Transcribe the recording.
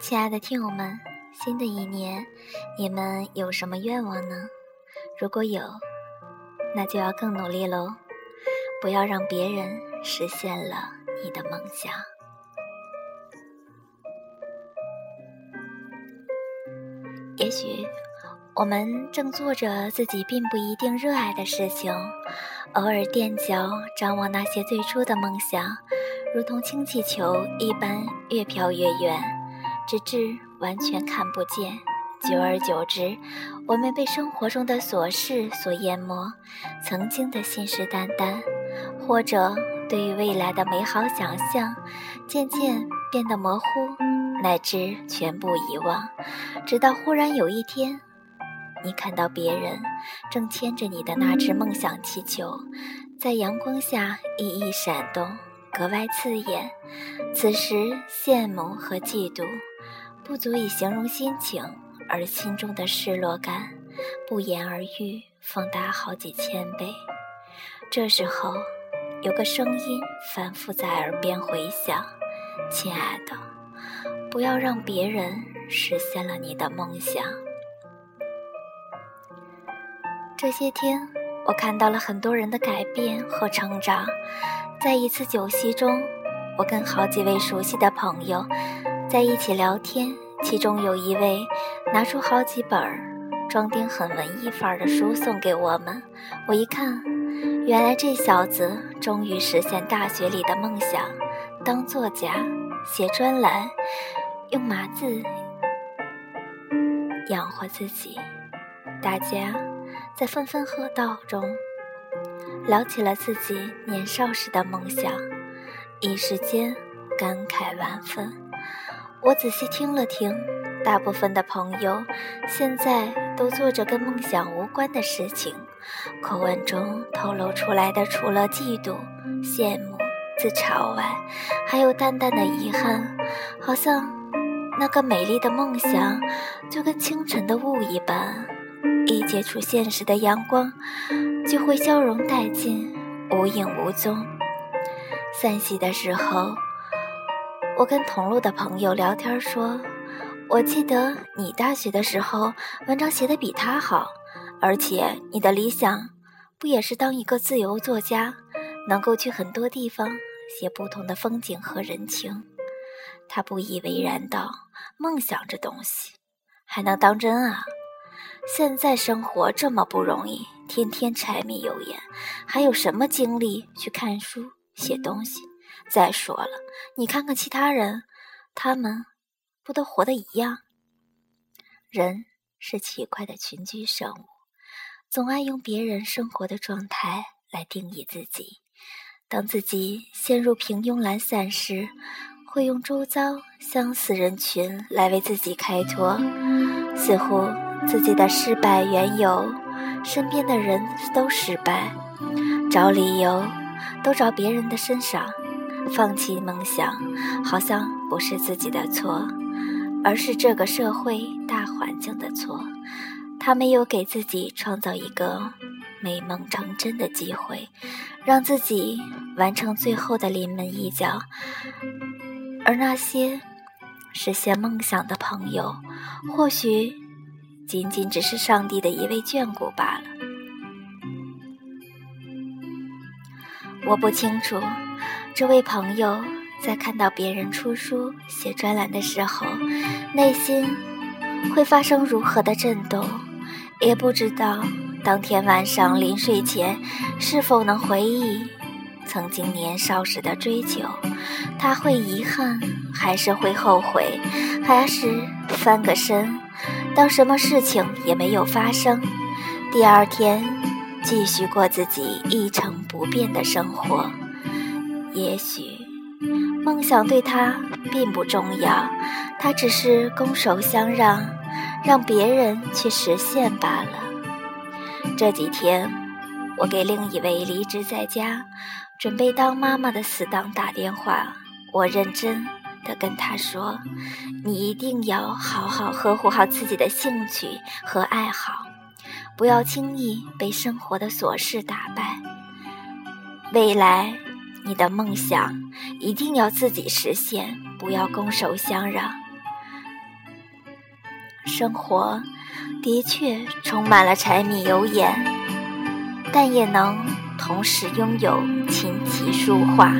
亲爱的听友们，新的一年，你们有什么愿望呢？如果有，那就要更努力喽！不要让别人实现了你的梦想。也许我们正做着自己并不一定热爱的事情，偶尔踮脚张望那些最初的梦想，如同氢气球一般越飘越远。直至完全看不见，久而久之，我们被生活中的琐事所淹没，曾经的信誓旦旦，或者对于未来的美好想象，渐渐变得模糊，乃至全部遗忘。直到忽然有一天，你看到别人正牵着你的那只梦想气球，在阳光下熠熠闪动，格外刺眼。此时，羡慕和嫉妒。不足以形容心情，而心中的失落感不言而喻，放大好几千倍。这时候，有个声音反复在耳边回响：“亲爱的，不要让别人实现了你的梦想。”这些天，我看到了很多人的改变和成长。在一次酒席中，我跟好几位熟悉的朋友。在一起聊天，其中有一位拿出好几本装订很文艺范儿的书送给我们。我一看，原来这小子终于实现大学里的梦想，当作家，写专栏，用码字养活自己。大家在纷纷喝道中聊起了自己年少时的梦想，一时间感慨万分。我仔细听了听，大部分的朋友现在都做着跟梦想无关的事情，口吻中透露出来的除了嫉妒、羡慕、自嘲外，还有淡淡的遗憾，好像那个美丽的梦想就跟清晨的雾一般，一接触现实的阳光就会消融殆尽，无影无踪。散席的时候。我跟同路的朋友聊天说：“我记得你大学的时候文章写的比他好，而且你的理想不也是当一个自由作家，能够去很多地方写不同的风景和人情。”他不以为然道：“梦想这东西还能当真啊？现在生活这么不容易，天天柴米油盐，还有什么精力去看书写东西？”再说了，你看看其他人，他们不都活得一样？人是奇怪的群居生物，总爱用别人生活的状态来定义自己。当自己陷入平庸懒散时，会用周遭相似人群来为自己开脱，似乎自己的失败缘由，身边的人都失败，找理由都找别人的身上。放弃梦想，好像不是自己的错，而是这个社会大环境的错。他没有给自己创造一个美梦成真的机会，让自己完成最后的临门一脚。而那些实现梦想的朋友，或许仅仅只是上帝的一位眷顾罢了。我不清楚。这位朋友在看到别人出书写专栏的时候，内心会发生如何的震动，也不知道当天晚上临睡前是否能回忆曾经年少时的追求。他会遗憾，还是会后悔，还是翻个身，当什么事情也没有发生，第二天继续过自己一成不变的生活。也许梦想对他并不重要，他只是拱手相让，让别人去实现罢了。这几天，我给另一位离职在家、准备当妈妈的死党打电话，我认真的跟他说：“你一定要好好呵护好自己的兴趣和爱好，不要轻易被生活的琐事打败。未来。”你的梦想一定要自己实现，不要拱手相让。生活的确充满了柴米油盐，但也能同时拥有琴棋书画。